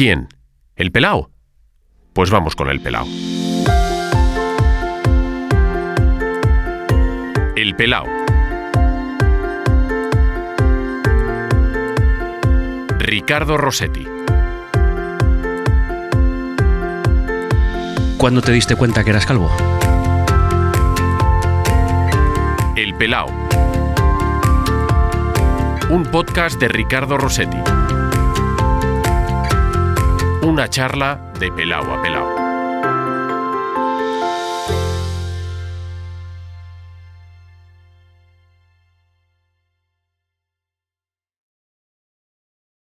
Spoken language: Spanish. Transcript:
¿Quién? ¿El pelao? Pues vamos con el pelao. El pelao. Ricardo Rossetti. ¿Cuándo te diste cuenta que eras calvo? El pelao. Un podcast de Ricardo Rossetti. Una charla de pelao a pelao.